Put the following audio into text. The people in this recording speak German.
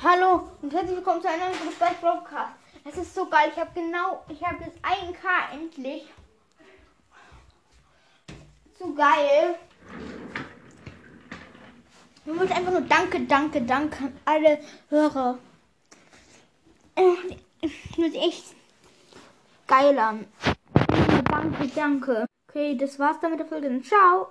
Hallo und herzlich willkommen zu einem neuen Best Broadcast. Es ist so geil, ich habe genau, ich habe jetzt 1K endlich. So geil. Ich möchte einfach nur Danke, Danke, Danke an alle Hörer. Ich muss echt geil an. Danke, danke. Okay, das war's dann mit der Folge. Ciao.